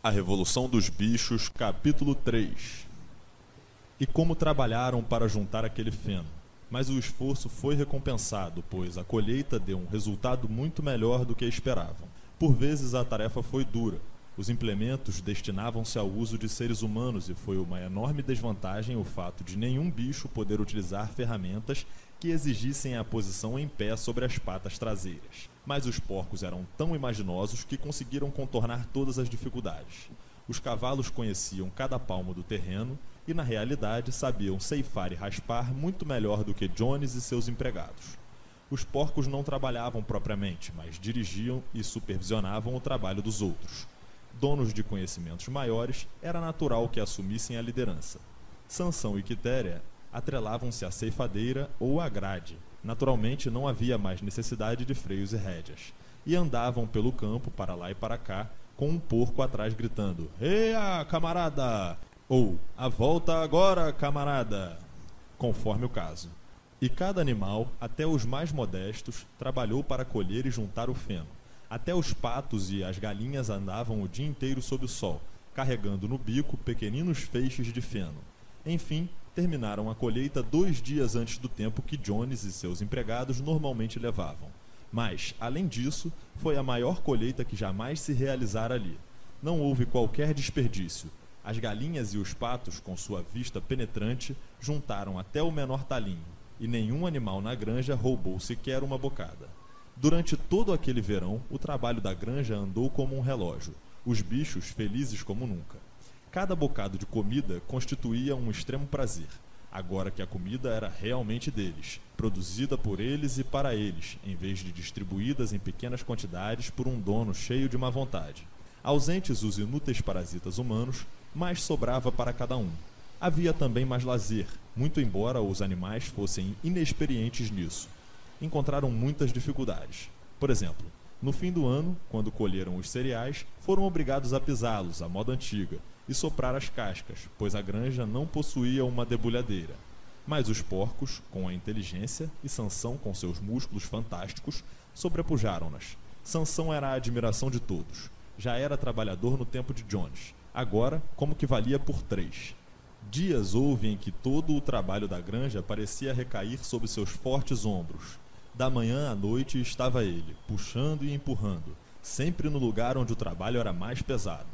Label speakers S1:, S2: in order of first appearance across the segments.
S1: A Revolução dos Bichos, capítulo 3 E como trabalharam para juntar aquele feno, mas o esforço foi recompensado, pois a colheita deu um resultado muito melhor do que esperavam. Por vezes a tarefa foi dura. Os implementos destinavam-se ao uso de seres humanos e foi uma enorme desvantagem o fato de nenhum bicho poder utilizar ferramentas que exigissem a posição em pé sobre as patas traseiras. Mas os porcos eram tão imaginosos que conseguiram contornar todas as dificuldades. Os cavalos conheciam cada palmo do terreno e, na realidade, sabiam ceifar e raspar muito melhor do que Jones e seus empregados. Os porcos não trabalhavam propriamente, mas dirigiam e supervisionavam o trabalho dos outros. Donos de conhecimentos maiores, era natural que assumissem a liderança. Sansão e Quitéria atrelavam-se à ceifadeira ou à grade. Naturalmente, não havia mais necessidade de freios e rédeas. E andavam pelo campo, para lá e para cá, com um porco atrás gritando: Eia, camarada! Ou A volta agora, camarada! Conforme o caso. E cada animal, até os mais modestos, trabalhou para colher e juntar o feno. Até os patos e as galinhas andavam o dia inteiro sob o sol, carregando no bico pequeninos feixes de feno. Enfim, terminaram a colheita dois dias antes do tempo que Jones e seus empregados normalmente levavam. Mas, além disso, foi a maior colheita que jamais se realizara ali. Não houve qualquer desperdício. As galinhas e os patos, com sua vista penetrante, juntaram até o menor talinho e nenhum animal na granja roubou sequer uma bocada. Durante todo aquele verão, o trabalho da granja andou como um relógio, os bichos felizes como nunca. Cada bocado de comida constituía um extremo prazer, agora que a comida era realmente deles, produzida por eles e para eles, em vez de distribuídas em pequenas quantidades por um dono cheio de má vontade. Ausentes os inúteis parasitas humanos, mais sobrava para cada um, Havia também mais lazer, muito embora os animais fossem inexperientes nisso. Encontraram muitas dificuldades. Por exemplo, no fim do ano, quando colheram os cereais, foram obrigados a pisá-los à moda antiga e soprar as cascas, pois a granja não possuía uma debulhadeira. Mas os porcos, com a inteligência, e Sansão com seus músculos fantásticos, sobrepujaram-nas. Sansão era a admiração de todos. Já era trabalhador no tempo de Jones. Agora, como que valia por três. Dias houve em que todo o trabalho da granja parecia recair sobre seus fortes ombros. Da manhã à noite estava ele, puxando e empurrando, sempre no lugar onde o trabalho era mais pesado.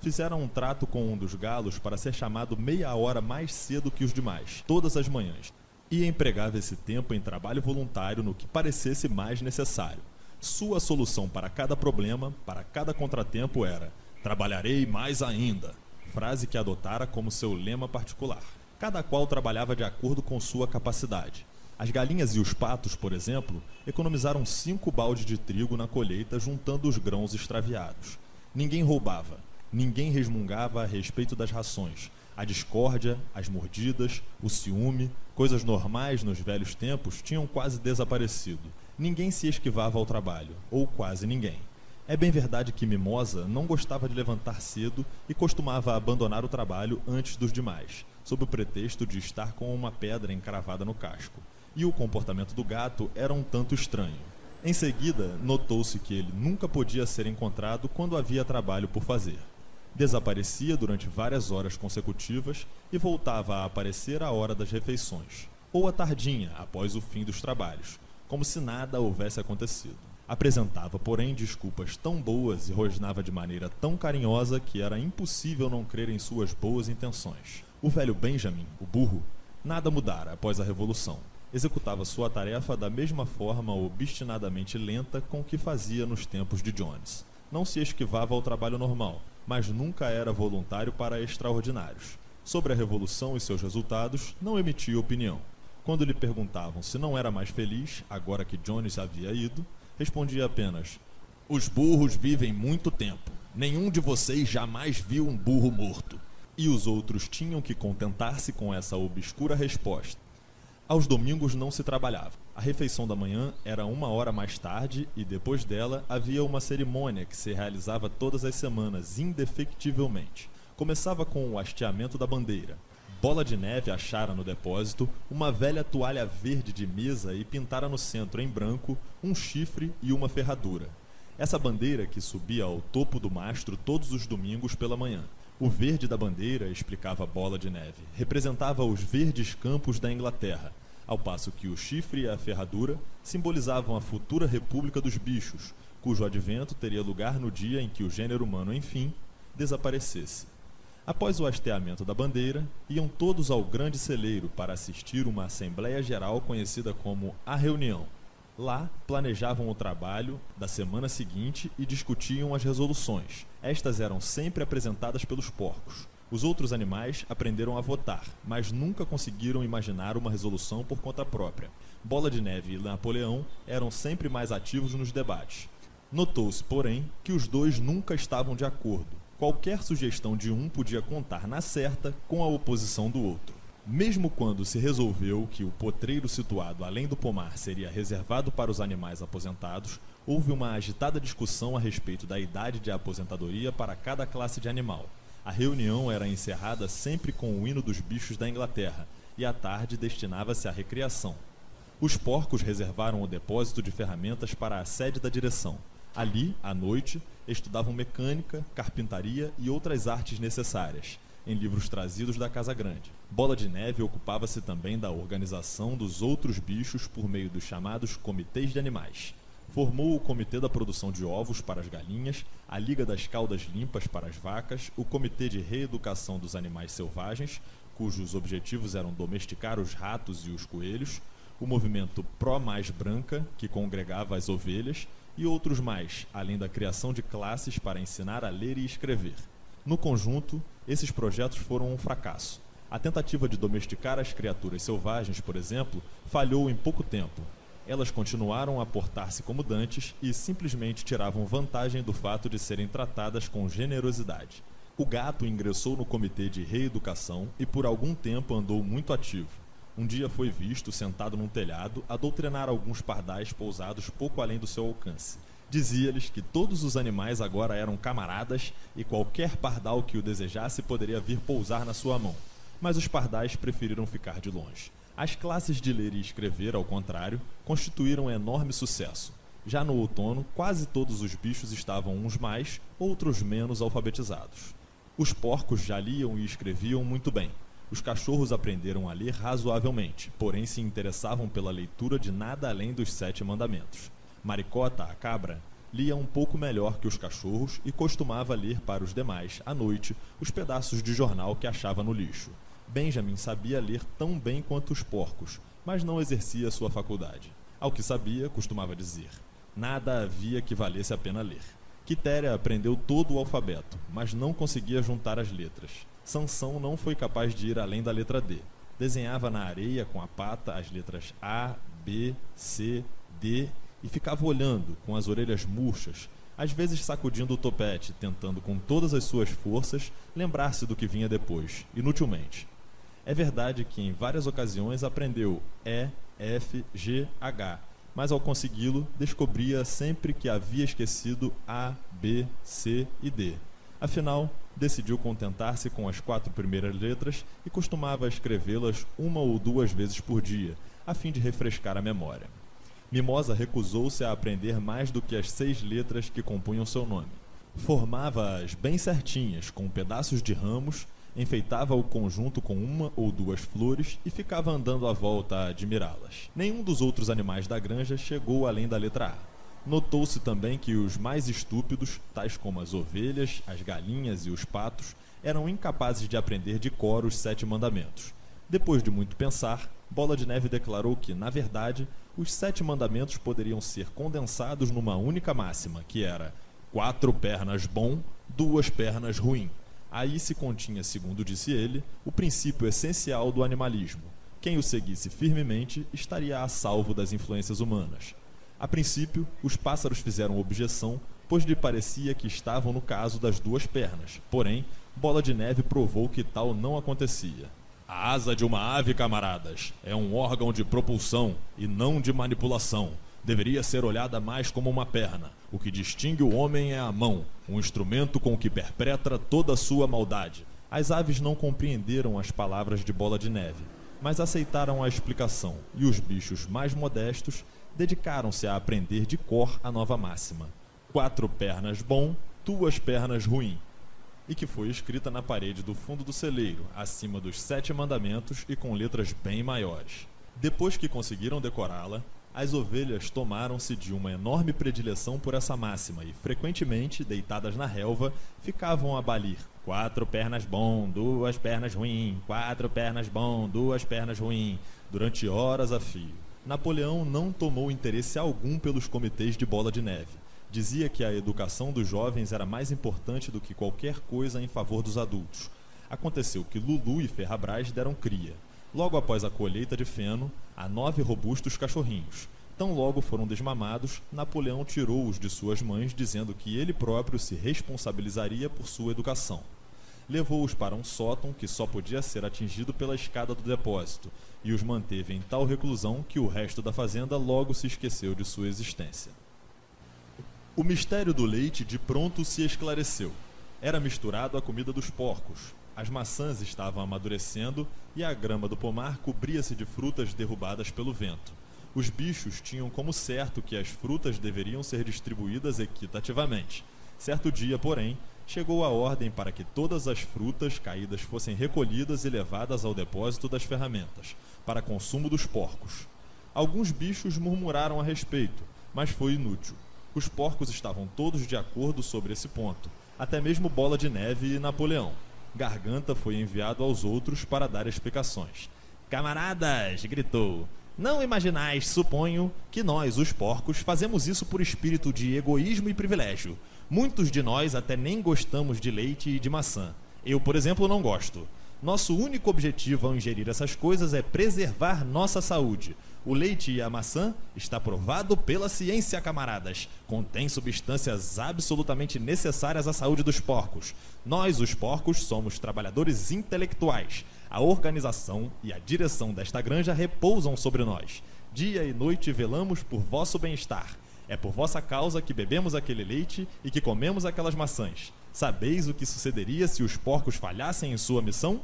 S1: Fizeram um trato com um dos galos para ser chamado meia hora mais cedo que os demais, todas as manhãs, e empregava esse tempo em trabalho voluntário no que parecesse mais necessário. Sua solução para cada problema, para cada contratempo era: trabalharei mais ainda frase que adotara como seu lema particular. Cada qual trabalhava de acordo com sua capacidade. As galinhas e os patos, por exemplo, economizaram cinco baldes de trigo na colheita juntando os grãos extraviados. Ninguém roubava, ninguém resmungava a respeito das rações. A discórdia, as mordidas, o ciúme, coisas normais nos velhos tempos, tinham quase desaparecido. Ninguém se esquivava ao trabalho, ou quase ninguém. É bem verdade que Mimosa não gostava de levantar cedo e costumava abandonar o trabalho antes dos demais, sob o pretexto de estar com uma pedra encravada no casco. E o comportamento do gato era um tanto estranho. Em seguida, notou-se que ele nunca podia ser encontrado quando havia trabalho por fazer. Desaparecia durante várias horas consecutivas e voltava a aparecer à hora das refeições, ou à tardinha, após o fim dos trabalhos, como se nada houvesse acontecido. Apresentava, porém, desculpas tão boas e rosnava de maneira tão carinhosa que era impossível não crer em suas boas intenções. O velho Benjamin, o burro, nada mudara após a Revolução. Executava sua tarefa da mesma forma obstinadamente lenta com que fazia nos tempos de Jones. Não se esquivava ao trabalho normal, mas nunca era voluntário para extraordinários. Sobre a Revolução e seus resultados, não emitia opinião. Quando lhe perguntavam se não era mais feliz, agora que Jones havia ido, respondia apenas: Os burros vivem muito tempo. Nenhum de vocês jamais viu um burro morto. E os outros tinham que contentar-se com essa obscura resposta. Aos domingos não se trabalhava. A refeição da manhã era uma hora mais tarde e depois dela havia uma cerimônia que se realizava todas as semanas, indefectivelmente. Começava com o hasteamento da bandeira, Bola de Neve achara no depósito uma velha toalha verde de mesa e pintara no centro, em branco, um chifre e uma ferradura. Essa bandeira que subia ao topo do mastro todos os domingos pela manhã. O verde da bandeira, explicava Bola de Neve, representava os verdes campos da Inglaterra, ao passo que o chifre e a ferradura simbolizavam a futura República dos Bichos, cujo advento teria lugar no dia em que o gênero humano, enfim, desaparecesse. Após o hasteamento da bandeira, iam todos ao grande celeiro para assistir uma Assembleia Geral conhecida como a Reunião. Lá, planejavam o trabalho da semana seguinte e discutiam as resoluções. Estas eram sempre apresentadas pelos porcos. Os outros animais aprenderam a votar, mas nunca conseguiram imaginar uma resolução por conta própria. Bola de Neve e Napoleão eram sempre mais ativos nos debates. Notou-se, porém, que os dois nunca estavam de acordo. Qualquer sugestão de um podia contar na certa com a oposição do outro. Mesmo quando se resolveu que o potreiro situado além do pomar seria reservado para os animais aposentados, houve uma agitada discussão a respeito da idade de aposentadoria para cada classe de animal. A reunião era encerrada sempre com o hino dos bichos da Inglaterra, e à tarde destinava-se à recreação. Os porcos reservaram o depósito de ferramentas para a sede da direção. Ali, à noite, estudavam mecânica, carpintaria e outras artes necessárias, em livros trazidos da Casa Grande. Bola de Neve ocupava-se também da organização dos outros bichos por meio dos chamados comitês de animais. Formou o Comitê da Produção de Ovos para as galinhas, a Liga das Caudas Limpas para as vacas, o Comitê de Reeducação dos Animais Selvagens, cujos objetivos eram domesticar os ratos e os coelhos, o movimento Pró Mais Branca, que congregava as ovelhas, e outros mais, além da criação de classes para ensinar a ler e escrever. No conjunto, esses projetos foram um fracasso. A tentativa de domesticar as criaturas selvagens, por exemplo, falhou em pouco tempo. Elas continuaram a portar-se como dantes e simplesmente tiravam vantagem do fato de serem tratadas com generosidade. O gato ingressou no comitê de reeducação e por algum tempo andou muito ativo um dia foi visto sentado num telhado a doutrinar alguns pardais pousados pouco além do seu alcance. Dizia-lhes que todos os animais agora eram camaradas e qualquer pardal que o desejasse poderia vir pousar na sua mão. Mas os pardais preferiram ficar de longe. As classes de ler e escrever, ao contrário, constituíram um enorme sucesso. Já no outono, quase todos os bichos estavam uns mais, outros menos alfabetizados. Os porcos já liam e escreviam muito bem, os cachorros aprenderam a ler razoavelmente, porém se interessavam pela leitura de nada além dos sete mandamentos. Maricota, a cabra, lia um pouco melhor que os cachorros e costumava ler para os demais, à noite, os pedaços de jornal que achava no lixo. Benjamin sabia ler tão bem quanto os porcos, mas não exercia sua faculdade. Ao que sabia, costumava dizer: nada havia que valesse a pena ler. Quitéria aprendeu todo o alfabeto, mas não conseguia juntar as letras. Sansão não foi capaz de ir além da letra D. Desenhava na areia com a pata as letras A, B, C, D e ficava olhando, com as orelhas murchas, às vezes sacudindo o topete, tentando com todas as suas forças lembrar-se do que vinha depois, inutilmente. É verdade que em várias ocasiões aprendeu E, F, G, H, mas ao consegui-lo descobria sempre que havia esquecido A, B, C e D. Afinal, decidiu contentar-se com as quatro primeiras letras e costumava escrevê-las uma ou duas vezes por dia, a fim de refrescar a memória. Mimosa recusou-se a aprender mais do que as seis letras que compunham seu nome. Formava-as bem certinhas, com pedaços de ramos, enfeitava o conjunto com uma ou duas flores e ficava andando à volta a admirá-las. Nenhum dos outros animais da granja chegou além da letra A. Notou-se também que os mais estúpidos, tais como as ovelhas, as galinhas e os patos, eram incapazes de aprender de cor os sete mandamentos. Depois de muito pensar, Bola de Neve declarou que, na verdade, os sete mandamentos poderiam ser condensados numa única máxima, que era quatro pernas bom, duas pernas ruim. Aí se continha, segundo disse ele, o princípio essencial do animalismo. Quem o seguisse firmemente estaria a salvo das influências humanas. A princípio, os pássaros fizeram objeção, pois lhe parecia que estavam no caso das duas pernas. Porém, Bola de Neve provou que tal não acontecia. A asa de uma ave, camaradas, é um órgão de propulsão e não de manipulação. Deveria ser olhada mais como uma perna. O que distingue o homem é a mão, um instrumento com que perpetra toda a sua maldade. As aves não compreenderam as palavras de Bola de Neve, mas aceitaram a explicação, e os bichos mais modestos dedicaram-se a aprender de cor a nova máxima. quatro pernas bom, duas pernas ruim, e que foi escrita na parede do fundo do celeiro, acima dos sete mandamentos e com letras bem maiores. Depois que conseguiram decorá-la, as ovelhas tomaram-se de uma enorme predileção por essa máxima e, frequentemente, deitadas na relva, ficavam a balir. Quatro pernas bom, duas pernas ruim, quatro pernas bom, duas pernas ruim, durante horas a fio. Napoleão não tomou interesse algum pelos comitês de bola de neve. Dizia que a educação dos jovens era mais importante do que qualquer coisa em favor dos adultos. Aconteceu que Lulu e Ferrabras deram cria. Logo após a colheita de feno, a nove robustos cachorrinhos. Tão logo foram desmamados, Napoleão tirou-os de suas mães, dizendo que ele próprio se responsabilizaria por sua educação. Levou-os para um sótão que só podia ser atingido pela escada do depósito, e os manteve em tal reclusão que o resto da fazenda logo se esqueceu de sua existência. O mistério do leite de pronto se esclareceu. Era misturado à comida dos porcos, as maçãs estavam amadurecendo e a grama do pomar cobria-se de frutas derrubadas pelo vento. Os bichos tinham como certo que as frutas deveriam ser distribuídas equitativamente. Certo dia, porém, chegou a ordem para que todas as frutas caídas fossem recolhidas e levadas ao depósito das ferramentas, para consumo dos porcos. Alguns bichos murmuraram a respeito, mas foi inútil. Os porcos estavam todos de acordo sobre esse ponto, até mesmo Bola de Neve e Napoleão. Garganta foi enviado aos outros para dar explicações. Camaradas! gritou. Não imaginais, suponho, que nós, os porcos, fazemos isso por espírito de egoísmo e privilégio. Muitos de nós até nem gostamos de leite e de maçã. Eu, por exemplo, não gosto. Nosso único objetivo ao ingerir essas coisas é preservar nossa saúde. O leite e a maçã está provado pela ciência, camaradas. Contém substâncias absolutamente necessárias à saúde dos porcos. Nós, os porcos, somos trabalhadores intelectuais. A organização e a direção desta granja repousam sobre nós. Dia e noite velamos por vosso bem-estar. É por vossa causa que bebemos aquele leite e que comemos aquelas maçãs. Sabeis o que sucederia se os porcos falhassem em sua missão?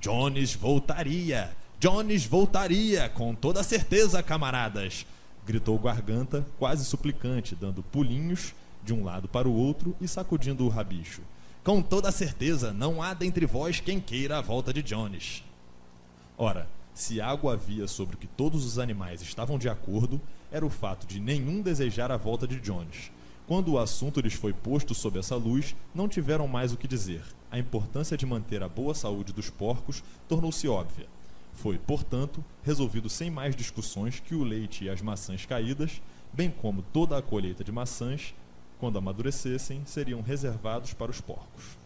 S1: Jones voltaria! Jones voltaria, com toda certeza, camaradas! gritou Garganta, quase suplicante, dando pulinhos de um lado para o outro e sacudindo o rabicho. Com toda certeza, não há dentre vós quem queira a volta de Jones. Ora, se algo havia sobre o que todos os animais estavam de acordo, era o fato de nenhum desejar a volta de Jones. Quando o assunto lhes foi posto sob essa luz, não tiveram mais o que dizer. A importância de manter a boa saúde dos porcos tornou-se óbvia. Foi, portanto, resolvido sem mais discussões que o leite e as maçãs caídas, bem como toda a colheita de maçãs, quando amadurecessem, seriam reservados para os porcos.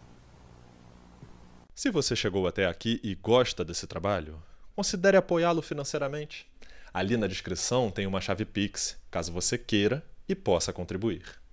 S2: Se você chegou até aqui e gosta desse trabalho, considere apoiá-lo financeiramente. Ali na descrição tem uma chave Pix, caso você queira e possa contribuir.